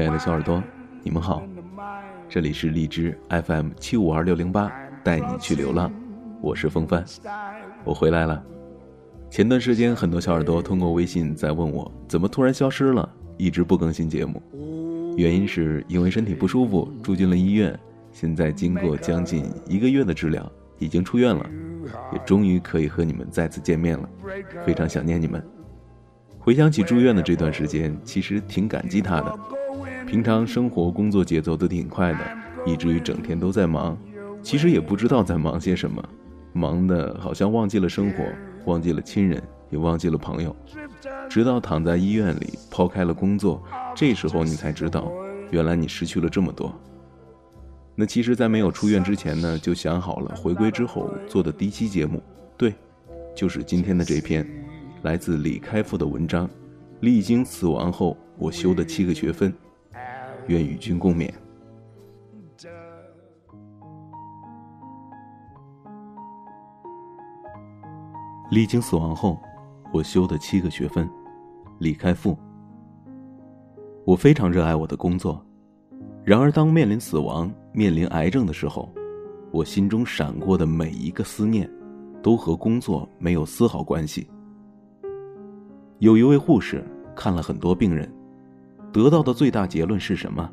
亲爱的小耳朵，你们好，这里是荔枝 FM 七五二六零八，带你去流浪，我是风帆，我回来了。前段时间，很多小耳朵通过微信在问我，怎么突然消失了，一直不更新节目，原因是因为身体不舒服，住进了医院，现在经过将近一个月的治疗，已经出院了，也终于可以和你们再次见面了，非常想念你们。回想起住院的这段时间，其实挺感激他的。平常生活工作节奏都挺快的，以至于整天都在忙，其实也不知道在忙些什么，忙的好像忘记了生活，忘记了亲人，也忘记了朋友。直到躺在医院里，抛开了工作，这时候你才知道，原来你失去了这么多。那其实，在没有出院之前呢，就想好了回归之后做的第一期节目，对，就是今天的这篇。来自李开复的文章，历经死亡后我修的七个学分，愿与君共勉。历经死亡后，我修的七个学分，李开复。我非常热爱我的工作，然而当面临死亡、面临癌症的时候，我心中闪过的每一个思念，都和工作没有丝毫关系。有一位护士看了很多病人，得到的最大结论是什么？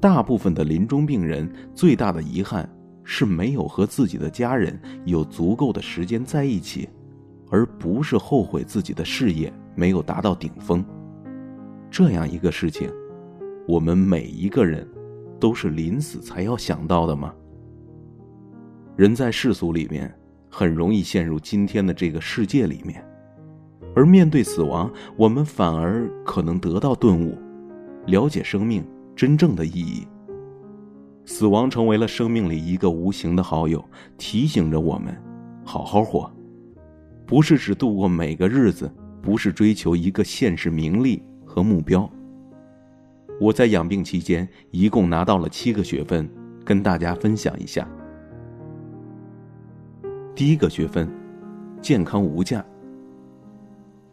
大部分的临终病人最大的遗憾是没有和自己的家人有足够的时间在一起，而不是后悔自己的事业没有达到顶峰。这样一个事情，我们每一个人都是临死才要想到的吗？人在世俗里面，很容易陷入今天的这个世界里面。而面对死亡，我们反而可能得到顿悟，了解生命真正的意义。死亡成为了生命里一个无形的好友，提醒着我们好好活，不是只度过每个日子，不是追求一个现实名利和目标。我在养病期间一共拿到了七个学分，跟大家分享一下。第一个学分，健康无价。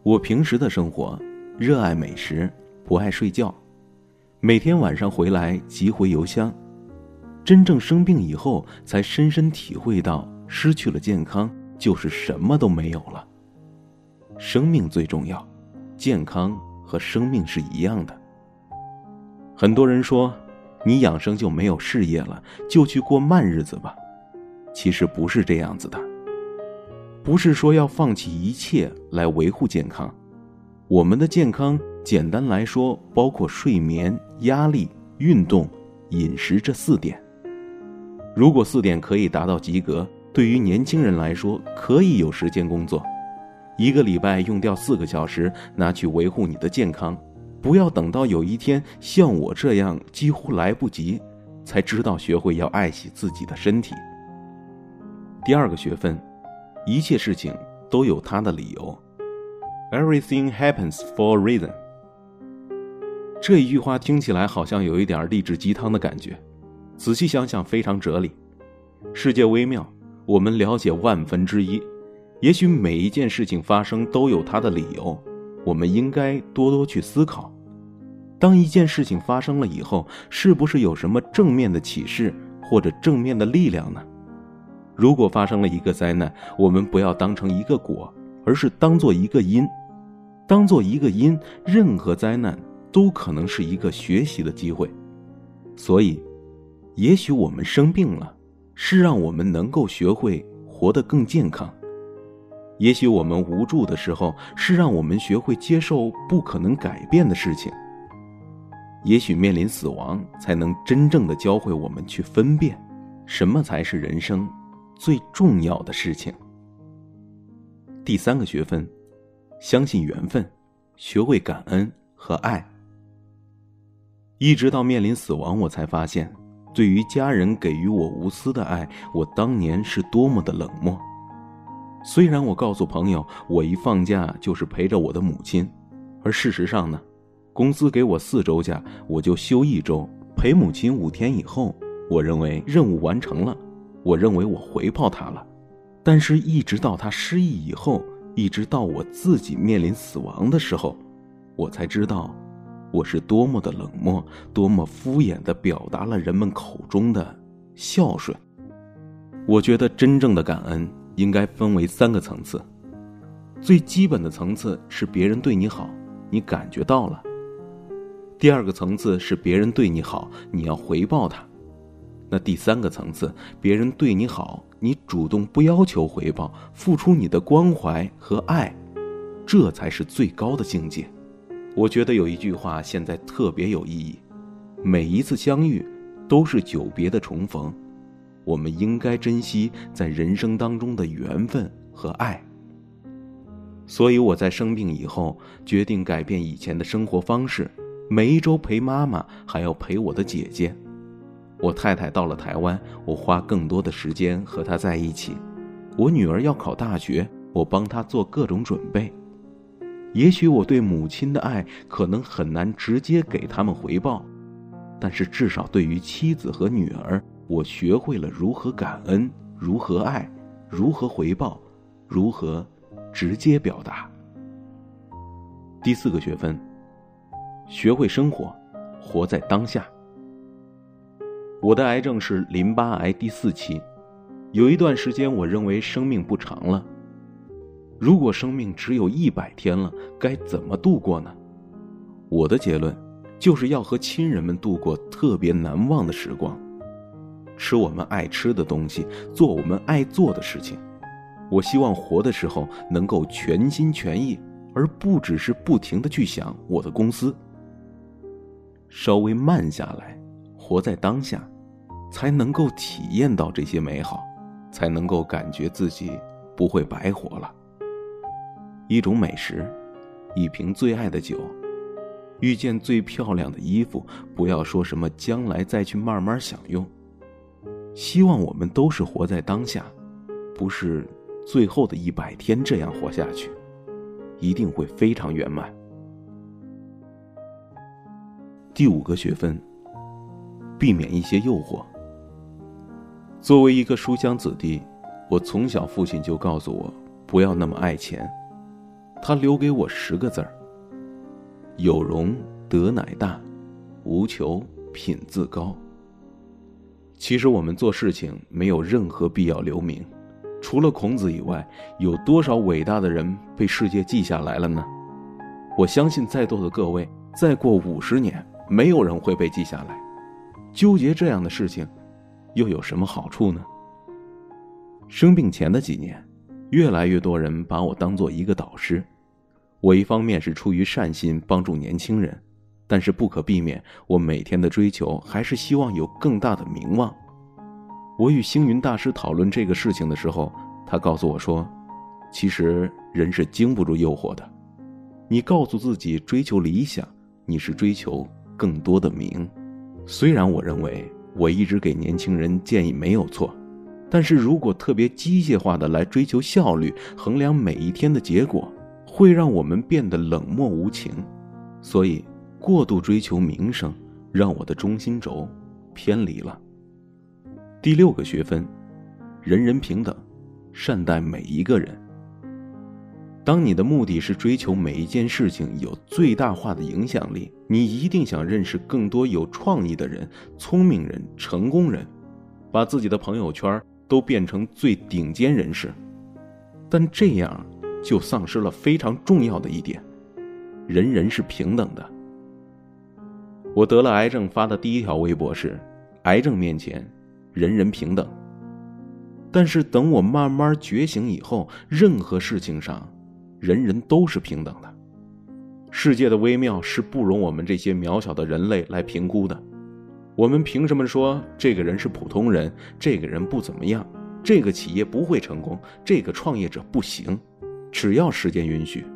我平时的生活，热爱美食，不爱睡觉，每天晚上回来急回邮箱。真正生病以后，才深深体会到，失去了健康就是什么都没有了。生命最重要，健康和生命是一样的。很多人说，你养生就没有事业了，就去过慢日子吧。其实不是这样子的。不是说要放弃一切来维护健康，我们的健康简单来说包括睡眠、压力、运动、饮食这四点。如果四点可以达到及格，对于年轻人来说可以有时间工作，一个礼拜用掉四个小时拿去维护你的健康，不要等到有一天像我这样几乎来不及，才知道学会要爱惜自己的身体。第二个学分。一切事情都有它的理由，Everything happens for a reason。这一句话听起来好像有一点励志鸡汤的感觉，仔细想想非常哲理。世界微妙，我们了解万分之一。也许每一件事情发生都有它的理由，我们应该多多去思考。当一件事情发生了以后，是不是有什么正面的启示或者正面的力量呢？如果发生了一个灾难，我们不要当成一个果，而是当做一个因，当做一个因，任何灾难都可能是一个学习的机会。所以，也许我们生病了，是让我们能够学会活得更健康；也许我们无助的时候，是让我们学会接受不可能改变的事情；也许面临死亡，才能真正的教会我们去分辨，什么才是人生。最重要的事情。第三个学分，相信缘分，学会感恩和爱。一直到面临死亡，我才发现，对于家人给予我无私的爱，我当年是多么的冷漠。虽然我告诉朋友，我一放假就是陪着我的母亲，而事实上呢，公司给我四周假，我就休一周陪母亲五天以后，我认为任务完成了。我认为我回报他了，但是，一直到他失忆以后，一直到我自己面临死亡的时候，我才知道，我是多么的冷漠，多么敷衍的表达了人们口中的孝顺。我觉得真正的感恩应该分为三个层次。最基本的层次是别人对你好，你感觉到了；第二个层次是别人对你好，你要回报他；那第三个层次，别人对你好，你主动不要求回报，付出你的关怀和爱，这才是最高的境界。我觉得有一句话现在特别有意义：每一次相遇，都是久别的重逢。我们应该珍惜在人生当中的缘分和爱。所以我在生病以后，决定改变以前的生活方式，每一周陪妈妈，还要陪我的姐姐。我太太到了台湾，我花更多的时间和她在一起。我女儿要考大学，我帮她做各种准备。也许我对母亲的爱可能很难直接给他们回报，但是至少对于妻子和女儿。我学会了如何感恩，如何爱，如何回报，如何直接表达。第四个学分，学会生活，活在当下。我的癌症是淋巴癌第四期，有一段时间我认为生命不长了。如果生命只有一百天了，该怎么度过呢？我的结论就是要和亲人们度过特别难忘的时光。吃我们爱吃的东西，做我们爱做的事情。我希望活的时候能够全心全意，而不只是不停的去想我的公司。稍微慢下来，活在当下，才能够体验到这些美好，才能够感觉自己不会白活了。一种美食，一瓶最爱的酒，遇见最漂亮的衣服，不要说什么将来再去慢慢享用。希望我们都是活在当下，不是最后的一百天这样活下去，一定会非常圆满。第五个学分，避免一些诱惑。作为一个书香子弟，我从小父亲就告诉我不要那么爱钱，他留给我十个字儿：有容德乃大，无求品自高。其实我们做事情没有任何必要留名，除了孔子以外，有多少伟大的人被世界记下来了呢？我相信在座的各位，再过五十年，没有人会被记下来。纠结这样的事情，又有什么好处呢？生病前的几年，越来越多人把我当做一个导师。我一方面是出于善心帮助年轻人。但是不可避免，我每天的追求还是希望有更大的名望。我与星云大师讨论这个事情的时候，他告诉我说：“其实人是经不住诱惑的。你告诉自己追求理想，你是追求更多的名。虽然我认为我一直给年轻人建议没有错，但是如果特别机械化的来追求效率，衡量每一天的结果，会让我们变得冷漠无情。所以。”过度追求名声，让我的中心轴偏离了。第六个学分，人人平等，善待每一个人。当你的目的是追求每一件事情有最大化的影响力，你一定想认识更多有创意的人、聪明人、成功人，把自己的朋友圈都变成最顶尖人士。但这样就丧失了非常重要的一点：人人是平等的。我得了癌症，发的第一条微博是：“癌症面前，人人平等。”但是等我慢慢觉醒以后，任何事情上，人人都是平等的。世界的微妙是不容我们这些渺小的人类来评估的。我们凭什么说这个人是普通人，这个人不怎么样，这个企业不会成功，这个创业者不行？只要时间允许，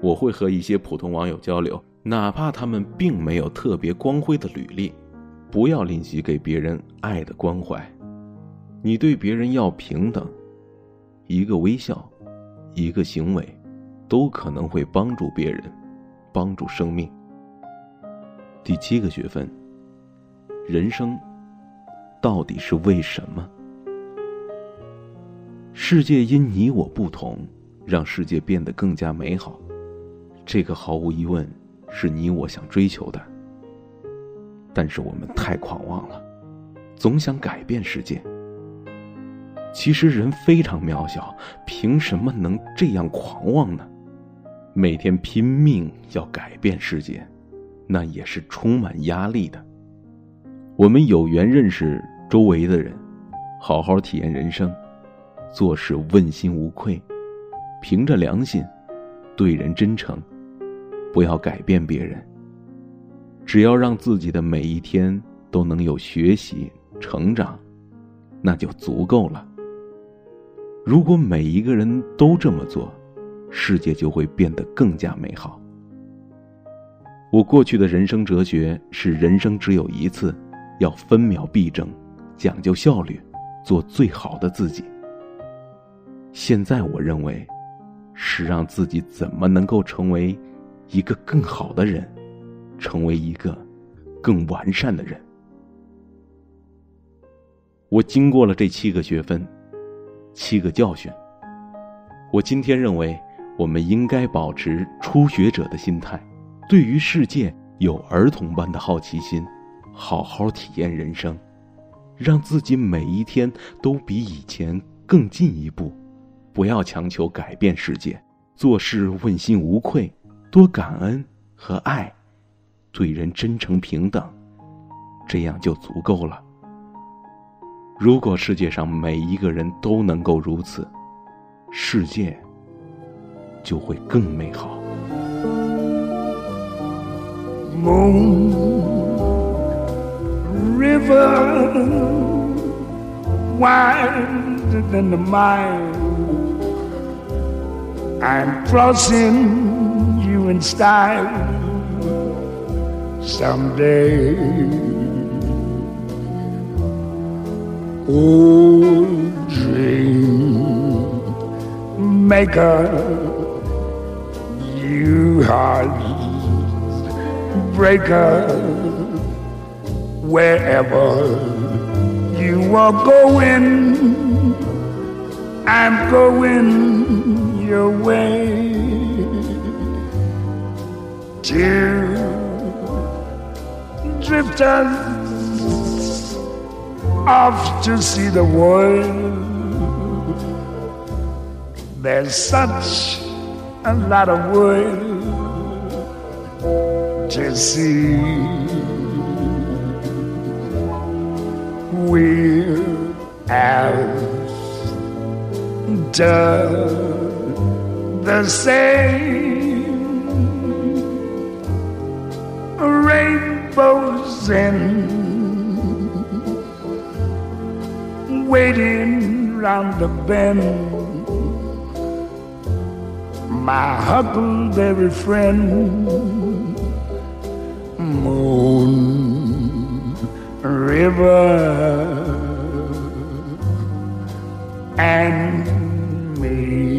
我会和一些普通网友交流。哪怕他们并没有特别光辉的履历，不要吝惜给别人爱的关怀。你对别人要平等，一个微笑，一个行为，都可能会帮助别人，帮助生命。第七个学分，人生到底是为什么？世界因你我不同，让世界变得更加美好。这个毫无疑问。是你我想追求的。但是我们太狂妄了，总想改变世界。其实人非常渺小，凭什么能这样狂妄呢？每天拼命要改变世界，那也是充满压力的。我们有缘认识周围的人，好好体验人生，做事问心无愧，凭着良心，对人真诚，不要改变别人。只要让自己的每一天都能有学习成长，那就足够了。如果每一个人都这么做，世界就会变得更加美好。我过去的人生哲学是：人生只有一次。要分秒必争，讲究效率，做最好的自己。现在我认为，是让自己怎么能够成为一个更好的人，成为一个更完善的人。我经过了这七个学分，七个教训。我今天认为，我们应该保持初学者的心态，对于世界有儿童般的好奇心。好好体验人生，让自己每一天都比以前更进一步。不要强求改变世界，做事问心无愧，多感恩和爱，对人真诚平等，这样就足够了。如果世界上每一个人都能够如此，世界就会更美好。river wider than the mile. I'm crossing you in style someday. Old dream maker, you heart breaker wherever you are going, I'm going your way. Two drifters off to see the world. There's such a lot of world to see. We're after the same rainbows in waiting round the bend my huckleberry friend. Moon River and me.